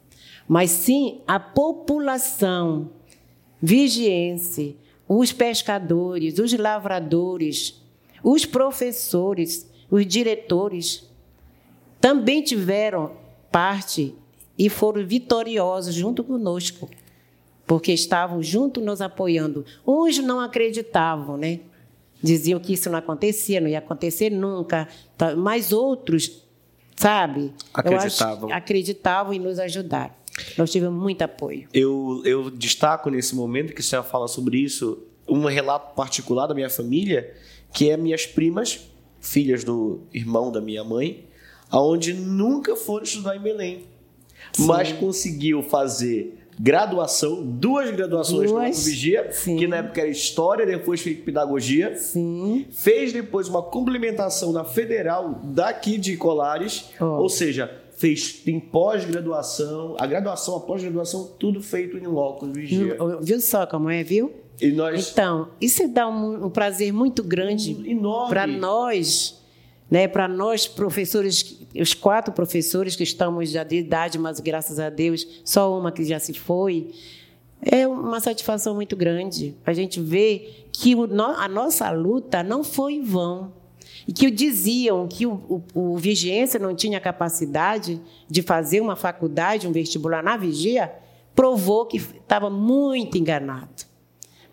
Mas sim a população vigiense, os pescadores, os lavradores, os professores, os diretores também tiveram parte e foram vitoriosos junto conosco, porque estavam junto nos apoiando. Uns não acreditavam, né? Diziam que isso não acontecia, não ia acontecer nunca, tá? mas outros, sabe? Eu acho- Acreditavam. acreditavam e nos ajudaram. Nós tivemos muito apoio. Eu, eu destaco nesse momento que a senhora fala sobre isso um relato particular da minha família, que é minhas primas, filhas do irmão da minha mãe, aonde nunca foram estudar em Belém, mas conseguiu fazer graduação, duas graduações no Duas, Banco Vigia, sim. que na época era História, depois fez Pedagogia, Sim. fez depois uma complementação na Federal daqui de Colares, Ó. ou seja, fez tem pós-graduação, a graduação, a pós-graduação, tudo feito em loco, vigia. Viu só como é, viu? Nós Então, isso dá um, um prazer muito grande enorme. para nós, né, para nós professores, os quatro professores que estamos já de idade, mas graças a Deus, só uma que já se foi, é uma satisfação muito grande. A gente vê que o a nossa luta não foi em vão. E que diziam que o, o, o vigência não tinha capacidade de fazer uma faculdade, um vestibular na vigia, provou que estava muito enganado.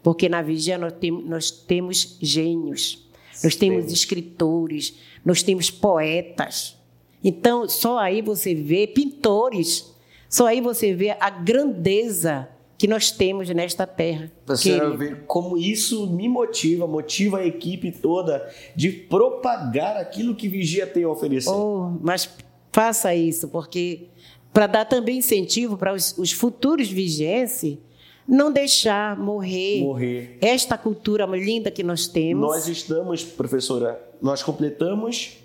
Porque na vigia nós, tem- nós temos gênios, nós temos escritores, nós temos poetas. Então, só aí você vê pintores, só aí você vê a grandeza que nós temos nesta terra. Você ver como isso me motiva, motiva a equipe toda de propagar aquilo que Vigia tem a oferecer. Oh, mas faça isso, porque para dar também incentivo para os, os futuros vigienses não deixar morrer, Morrer. esta cultura linda que nós temos. Nós estamos, professora, nós completamos,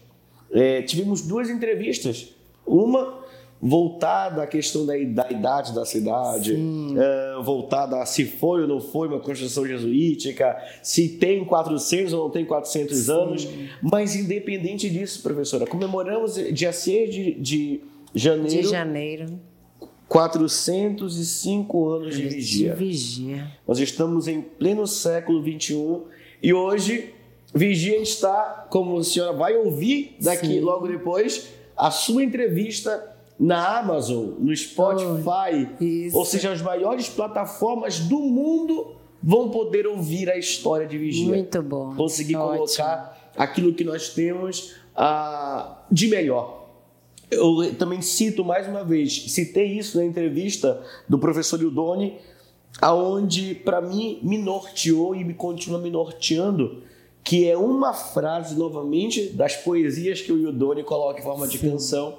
é, tivemos duas entrevistas. Uma voltada à questão da, da idade da cidade, é, voltada a se foi ou não foi uma construção jesuítica, se tem 400 ou não tem 400 anos. Mas, independente disso, professora, comemoramos dia 6 de, de janeiro de janeiro. 405 anos de vigia. De vigia. Nós estamos em pleno século XXI e hoje Vigia está, como a senhora vai ouvir daqui Sim. logo depois, a sua entrevista na Amazon, no Spotify, isso. ou seja, as maiores plataformas do mundo vão poder ouvir a história de Vigia. Muito bom. Conseguir Ótimo. colocar aquilo que nós temos ah, de melhor. Eu também cito mais uma vez, citei isso na entrevista do professor Ildoni, aonde para mim me norteou e me continua me norteando, que é uma frase novamente das poesias que o Ildoni coloca em forma de canção,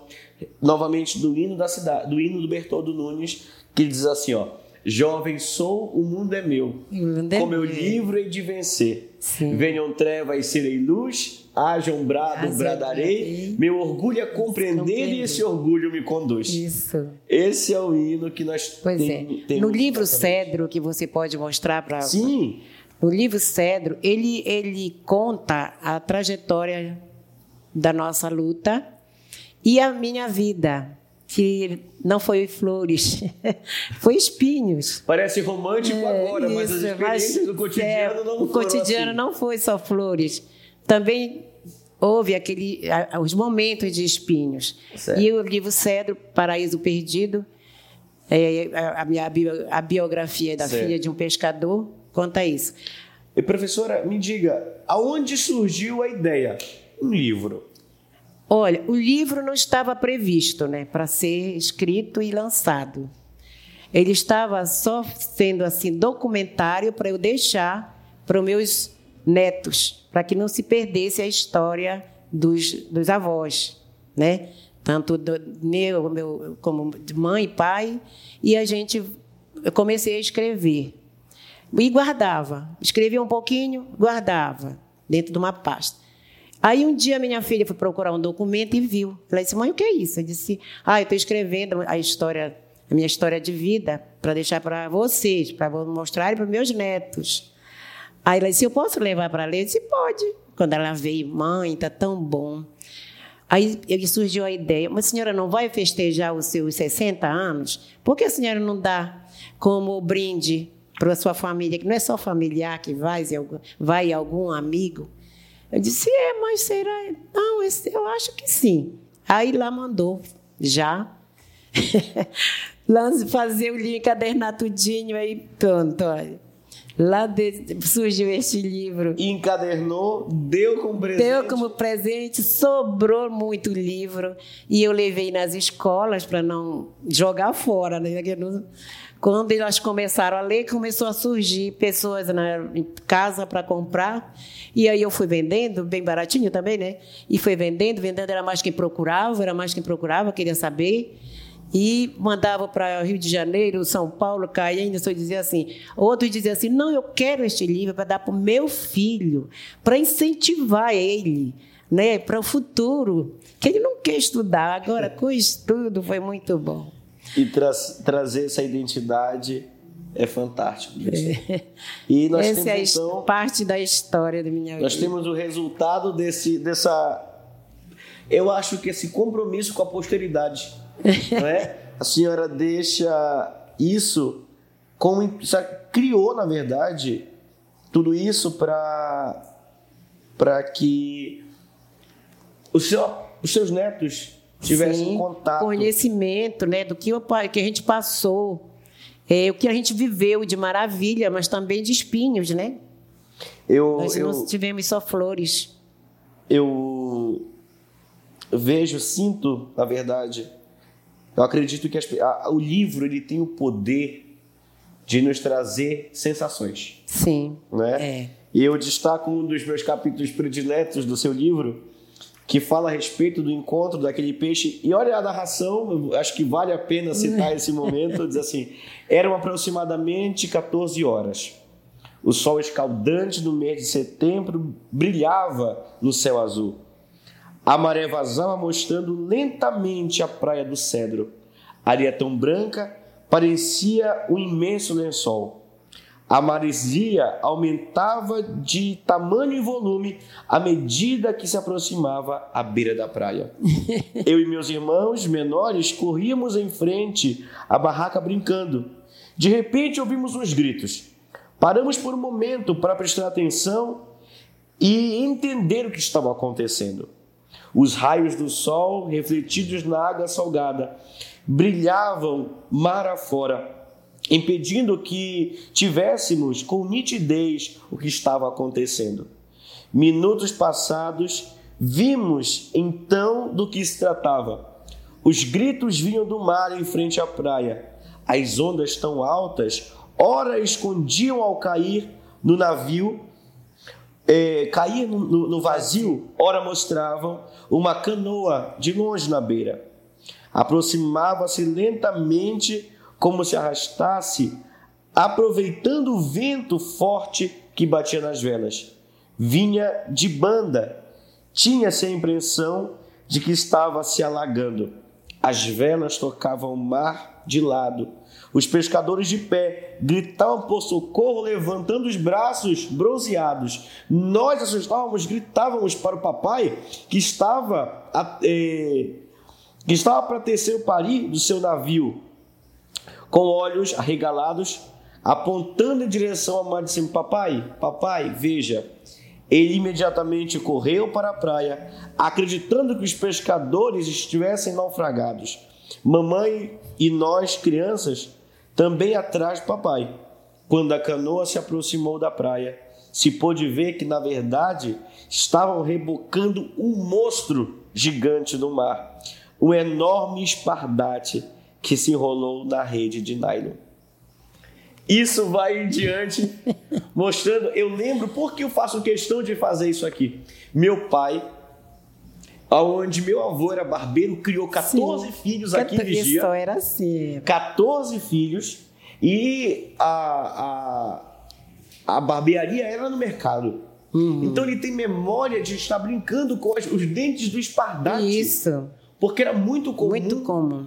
novamente do hino da cidade, do hino do Bertoldo Nunes, que diz assim, ó: Jovem sou, o mundo é meu. Mundo é Com meu meu. livro hei de vencer. Sim. Venham trevas, serei luz, hajam brado, bradarei. Meu orgulho é compreender Compreender. e esse orgulho me conduz. Isso. Esse é o hino que nós Pois tem- é. temos No livro exatamente. Cedro, que você pode mostrar para. Sim, No livro Cedro, ele, ele conta a trajetória da nossa luta e a minha vida, que não foi flores, foi espinhos. parece romântico agora, mas as É, Isso, experiências mas, do cotidiano é, não O foram cotidiano assim. não foi só flores. Também houve aquele, a- os momentos de espinhos. Certo. E o livro Cedro, Paraíso Perdido, é, a, a minha a biografia da Certo. filha de um pescador, conta isso. E professora, me diga, aonde surgiu a ideia? Um livro. Olha, o livro não estava previsto né, para ser escrito e lançado. Ele estava só sendo assim documentário para eu deixar para os meus netos, para que não se perdesse a história dos, dos avós, né? Tanto do meu, meu como de mãe e pai, e a gente eu comecei a escrever. E guardava. Escrevia um pouquinho, guardava dentro de uma pasta. Aí um dia minha filha foi procurar um documento e viu. Ela disse, mãe, o que é isso? Eu disse, ah, eu estou escrevendo a história a minha história de vida, para deixar para vocês, para mostrar para meus netos. Aí ela disse: Eu posso levar para ler? Eu disse: Pode. Quando ela veio, mãe, está tão bom. Aí surgiu a ideia: Mas a senhora não vai festejar os seus 60 anos? Por que a senhora não dá como brinde para a sua família? Que não é só familiar que vai, vai algum amigo. Eu disse: É, mas será? Não, eu acho que sim. Aí lá mandou já. Fazer o link tudinho aí pronto, olha. Lá de, surgiu este livro. Encadernou, deu como presente. Deu como presente, sobrou muito livro. E eu levei nas escolas para não jogar fora. Né? Quando elas começaram a ler, começou a surgir pessoas na casa para comprar. E aí eu fui vendendo, bem baratinho também, né? E foi vendendo, vendendo era mais quem procurava, era mais quem procurava, queria saber e mandava para Rio de Janeiro, São Paulo, Caiane, só dizia assim. Outros diziam assim: não, eu quero este livro para dar para o meu filho, para incentivar ele, né, para o futuro, que ele não quer estudar. Agora, com estudo, foi muito bom. E tra trazer essa identidade é fantástico. É. E nós Essa temos, é então, parte da história da minha nós vida. Nós temos o resultado desse, dessa. Eu acho que esse compromisso com a posteridade não é? A senhora deixa isso como criou, na verdade, tudo isso para para que o seu, os seus netos tivessem Sim, contato, conhecimento, né, do que o que a gente passou, é, o que a gente viveu de maravilha, mas também de espinhos, né? Eu, Nós eu, não tivemos só flores. Eu vejo, sinto, na verdade, eu acredito que as, a, o livro ele tem o poder de nos trazer sensações. Sim. Né? É. E eu destaco um dos meus capítulos prediletos do seu livro, que fala a respeito do encontro daquele peixe. E olha a narração, acho que vale a pena citar esse momento. Diz assim: eram aproximadamente 14 horas. O sol escaldante do mês de setembro brilhava no céu azul. A maré vazava mostrando lentamente a praia do Cedro. A areia tão branca parecia um imenso lençol. A maresia aumentava de tamanho e volume à medida que se aproximava à beira da praia. Eu e meus irmãos menores corríamos em frente à barraca brincando. De repente ouvimos uns gritos. Paramos por um momento para prestar atenção e entender o que estava acontecendo. Os raios do sol, refletidos na água salgada, brilhavam mar afora, impedindo que tivéssemos com nitidez o que estava acontecendo. Minutos passados, vimos então do que se tratava. Os gritos vinham do mar em frente à praia. As ondas tão altas, ora escondiam ao cair no navio é, cair no, no vazio, ora mostravam uma canoa de longe na beira. Aproximava-se lentamente, como se arrastasse, aproveitando o vento forte que batia nas velas. Vinha de banda, tinha-se a impressão de que estava se alagando. As velas tocavam o mar de lado os pescadores de pé gritavam por socorro, levantando os braços bronzeados. Nós assustávamos, gritávamos para o papai que estava, é, que estava para tecer o pari do seu navio, com olhos arregalados, apontando em direção ao mar, dizendo: Papai, papai, veja. Ele imediatamente correu para a praia, acreditando que os pescadores estivessem naufragados. Mamãe e nós, crianças, também atrás do papai. Quando a canoa se aproximou da praia, se pôde ver que, na verdade, estavam rebocando um monstro gigante no mar, um enorme espardate que se enrolou na rede de nylon. Isso vai em diante, mostrando. Eu lembro porque eu faço questão de fazer isso aqui. Meu pai, onde meu avô era barbeiro, criou 14 Sim. filhos aqui em Vigia. Isso era assim. 14 filhos e a, a, a barbearia era no mercado. Uhum. Então ele tem memória de estar brincando com os, os dentes do espardate. Isso. Porque era muito comum. Muito comum.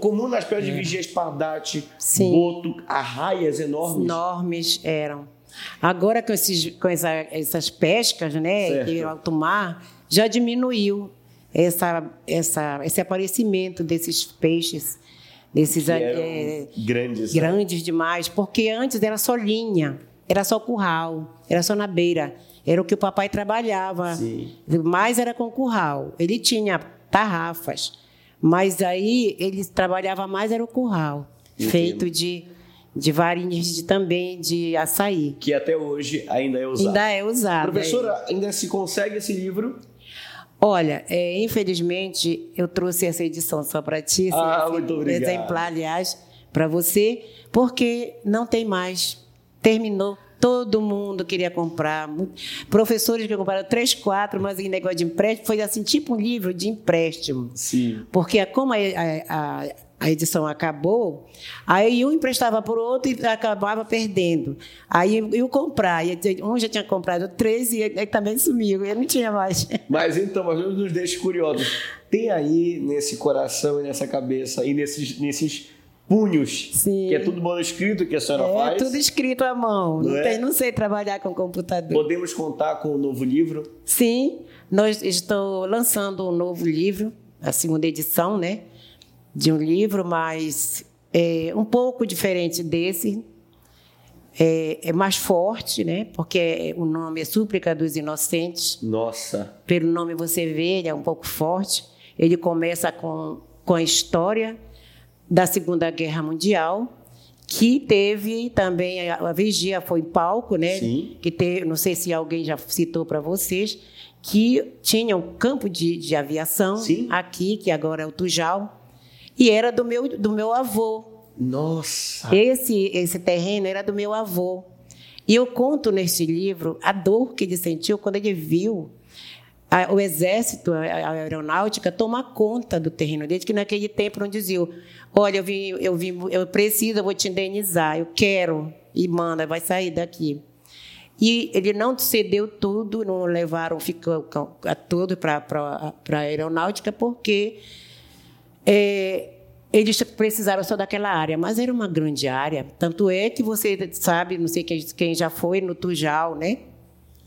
Comum nas pedras de vigia espardate, boto, arraias enormes. Enormes eram. Agora com, esses, com essa, essas pescas, né, certo. que alto mar, já diminuiu essa, essa, esse aparecimento desses peixes, desses é, grandes, né? grandes né? demais, porque antes era só linha, era só curral, era só na beira, era o que o papai trabalhava, Sim. mais era com curral. Ele tinha tarrafas, mas aí ele trabalhava mais era o curral, Entendo. feito de de varinhas de, também de açaí. Que até hoje ainda é usado. Ainda é usado. Professora, é. ainda se consegue esse livro? Olha, é, infelizmente eu trouxe essa edição só para ti, ah, muito obrigado. exemplar, aliás, para você, porque não tem mais. Terminou. Todo mundo queria comprar. Professores que compraram três, quatro, mas em negócio de empréstimo foi assim, tipo um livro de empréstimo. Sim. Porque como a, a, a a edição acabou, aí um emprestava para o outro e acabava perdendo. Aí eu comprar, um já tinha comprado três e ele também sumiu, eu não tinha mais. Mas então, mas nos deixa curiosos. Tem aí nesse coração e nessa cabeça e nesses, nesses punhos, Sim. que é tudo manuscrito que a senhora é, faz. É tudo escrito à mão, não, não, é? tem, não sei trabalhar com computador. Podemos contar com o um novo livro? Sim, nós estou lançando um novo livro, a segunda edição, né? de um livro, mas é um pouco diferente desse. É, é, mais forte, né? Porque o nome é Súplica dos Inocentes. Nossa! Pelo nome você vê, ele é um pouco forte. Ele começa com, com a história da Segunda Guerra Mundial, que teve também a, vigia foi palco, né? Sim. Que teve, não sei se alguém já citou para vocês, que tinha um campo de, de aviação Sim. aqui, que agora é o Tujal e era do meu, do meu avô. Nossa! Esse, esse terreno era do meu avô. E eu conto nesse livro a dor que ele sentiu quando ele viu a, o exército, a, a, aeronáutica, tomar conta do terreno dele, que naquele tempo não diziam: olha, eu vim, eu vim, eu preciso, eu vou te indenizar, eu quero, e manda, vai sair daqui. E ele não cedeu tudo, não levaram, ficou tudo para a aeronáutica, porque é, eles precisaram só daquela área, mas era uma grande área. Tanto é que você sabe, não sei quem, quem já foi no Tujal, né?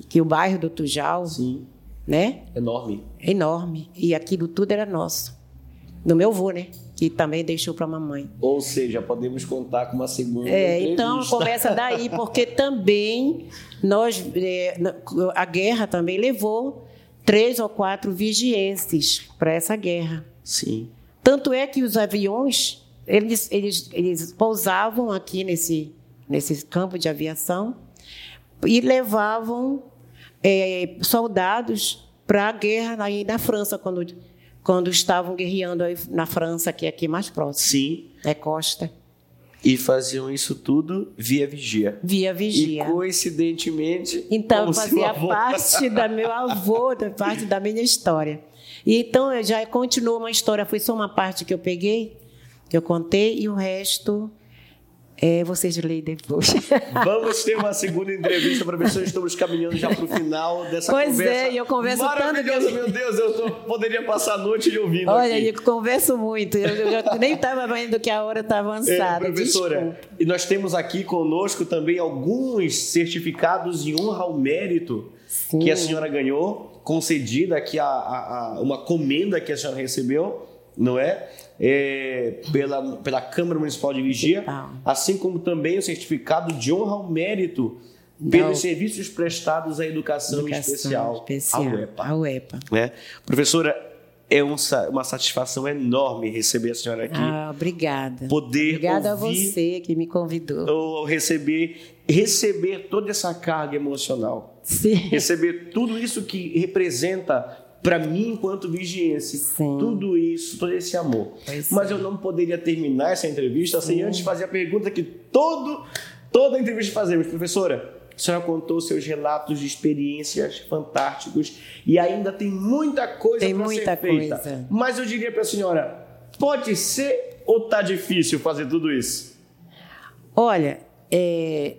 Que o bairro do Tujal, Sim. Né? Enorme. Enorme. E aquilo tudo era nosso. Do meu avô, né? Que também deixou para a mamãe. Ou seja, podemos contar com uma segunda. É, então começa daí, porque também nós, é, a guerra também levou três ou quatro vigienses para essa guerra. Sim. Tanto é que os aviões, eles, eles, eles pousavam aqui nesse, nesse campo de aviação e levavam é, soldados para a guerra aí na França, quando, quando estavam guerreando na França, que é aqui mais próximo. Sim. É costa. E faziam isso tudo via vigia. Via vigia. E coincidentemente. Então fazia parte da meu avô, da parte da minha história. E então já continua uma história, foi só uma parte que eu peguei, que eu contei, e o resto é, vocês leem depois. Vamos ter uma segunda entrevista, professor. Estamos caminhando já para o final dessa pois conversa. Pois é, e eu converso tanto. Que... meu Deus, eu tô, poderia passar a noite lhe ouvindo. Olha, aqui. eu converso muito. Eu, eu nem estava vendo que a hora está avançada. É, professora, Desculpa. e nós temos aqui conosco também alguns certificados de honra ao mérito Sim. que a senhora ganhou, concedida aqui a, a, a uma comenda que a senhora recebeu, não é? É, pela, pela Câmara Municipal de Vigia, assim como também o certificado de honra ao mérito pelos serviços prestados à educação, educação especial, especial, a UEPA. A UEPA. Né? Professora, é um, uma satisfação enorme receber a senhora aqui. Ah, obrigada. Poder obrigada ouvir, a você que me convidou. Ou receber, receber toda essa carga emocional. Sim. Receber tudo isso que representa para mim enquanto vigiense. Sim. Tudo isso, todo esse amor. Pois Mas eu não poderia terminar essa entrevista sim. sem antes fazer a pergunta que todo, toda entrevista fazemos. Professora, a senhora contou seus relatos de experiências fantásticos e ainda tem muita coisa para ser feita. Coisa. Mas eu diria para a senhora, pode ser ou tá difícil fazer tudo isso? Olha, é,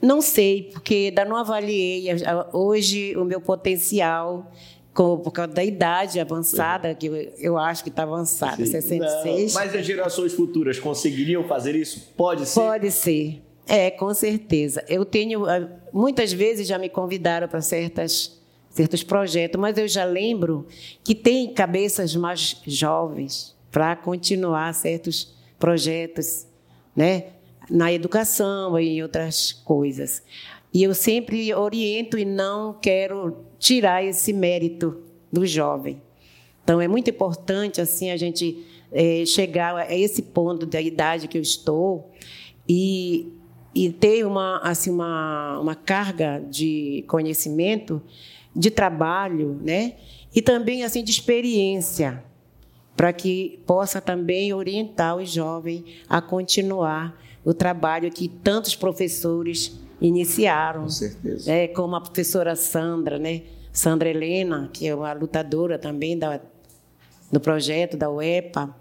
não sei, porque ainda não avaliei hoje o meu potencial por causa da idade avançada, que eu, acho que está avançada, Sim. 66. Não, mas as gerações futuras conseguiriam fazer isso? Pode ser? Pode ser. É, com certeza. Eu tenho. Ah, muitas vezes já me convidaram para certas, certos projetos, mas eu já lembro que tem cabeças mais jovens para continuar certos projetos, né? Na educação e em outras coisas. E eu sempre oriento e não quero tirar esse mérito do jovem. Então é muito importante assim a gente é, chegar a esse ponto da idade que eu estou e e ter uma, assim, uma, uma carga de conhecimento, de trabalho, né? E também assim de experiência, para que possa também orientar os jovens a continuar o trabalho que tantos professores iniciaram. Com certeza. Né? Como a professora Sandra, né? Sandra Helena, que é uma lutadora também da, do projeto da UEPA,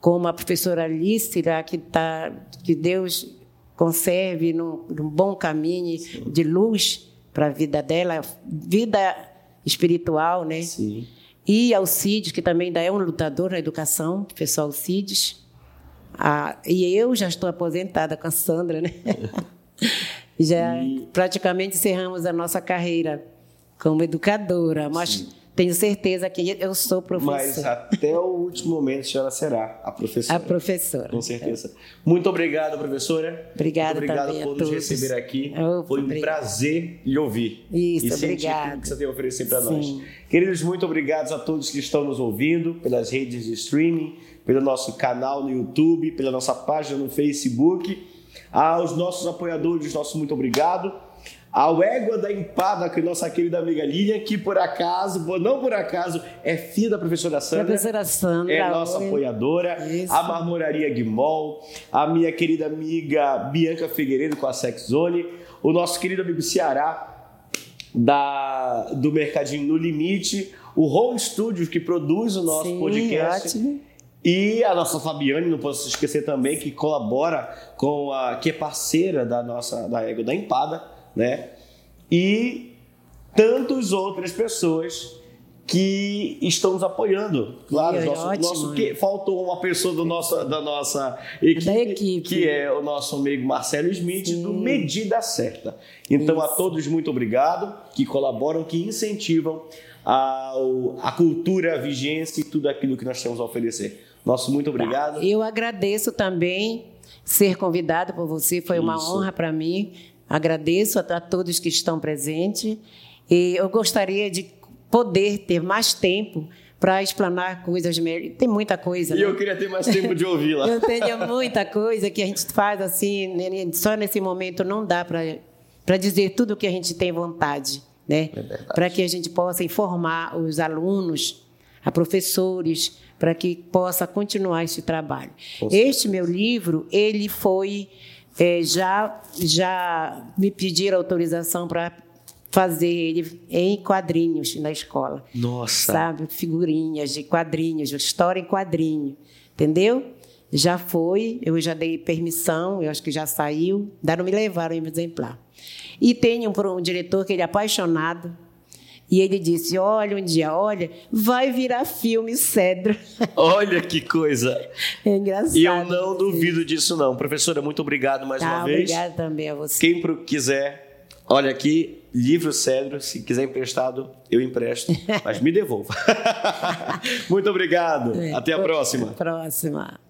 como a professora Lícera, que, tá, que Deus conserve num, num bom caminho Sim. de luz para a vida dela, vida espiritual, né? Sim. E Alcides, que também ainda é um lutador na educação, professor Alcides. E eu já estou aposentada com a Sandra, né? já e... praticamente encerramos a nossa carreira como educadora, mas Sim tenho certeza que eu sou professora. Mas até o último momento a senhora será a professora. A professora. Com certeza. Muito obrigado, professora. Obrigada Muito obrigado por nos receber aqui. Opa, Foi um obrigado. prazer lhe ouvir. Isso, e obrigado. que você tem a oferecer para nós. Queridos, muito obrigados a todos que estão nos ouvindo pelas redes de streaming, pelo nosso canal no YouTube, pela nossa página no Facebook. Aos nossos apoiadores, nosso muito obrigado ao égua da empada com nossa querida amiga Lilian, que por acaso, não por acaso, é filha da professora Sandra. Professora Sandra. É nossa oi. apoiadora. Isso. A Marmoraria Guimol, a minha querida amiga Bianca Figueiredo com a Sex Zone, o nosso querido amigo Ceará, da, do Mercadinho No Limite, o Home Studio, que produz o nosso Sim, podcast. Ótimo. E a nossa Fabiane, não posso esquecer também, que colabora com a. que é parceira da nossa da Égua da Empada né? E tantas outras pessoas que estão nos apoiando. Claro, é, nosso, ótimo, nosso que, faltou uma pessoa do nosso, da nossa equipe, da equipe, que é o nosso amigo Marcelo Smith, Sim. do Medida Certa. Então, Isso. a todos, muito obrigado, que colaboram, que incentivam a, a cultura, a vigência e tudo aquilo que nós temos a oferecer. Nosso muito obrigado. Eu agradeço também ser convidado por você, foi Isso. uma honra para mim Agradeço a, a todos que estão presentes e eu gostaria de poder ter mais tempo para explanar coisas melhores. Tem muita coisa. E né? eu queria ter mais tempo de ouvi-la. eu tenho muita coisa que a gente faz assim, né, só nesse momento não dá para dizer tudo o que a gente tem vontade, né? É para que a gente possa informar os alunos, a professores, para que possa continuar esse trabalho. Este meu livro, ele foi é, já, já me pediram autorização para fazer ele em quadrinhos na escola. Nossa! Sabe? Figurinhas de quadrinhos, história em quadrinho. Entendeu? Já foi, eu já dei permissão, eu acho que já saiu, ainda não me levaram em exemplar. E tem um, um diretor que ele é apaixonado e ele disse: Olha, um dia, olha, vai virar filme Cedro. Olha que coisa. É engraçado. E eu não duvido disso, não. Professora, muito obrigado mais tá, uma vez. Obrigada também a você. Quem quiser, olha aqui, livro Cedro, se quiser emprestado, eu empresto, mas me devolva. muito obrigado. É, Até a próxima. Próxima.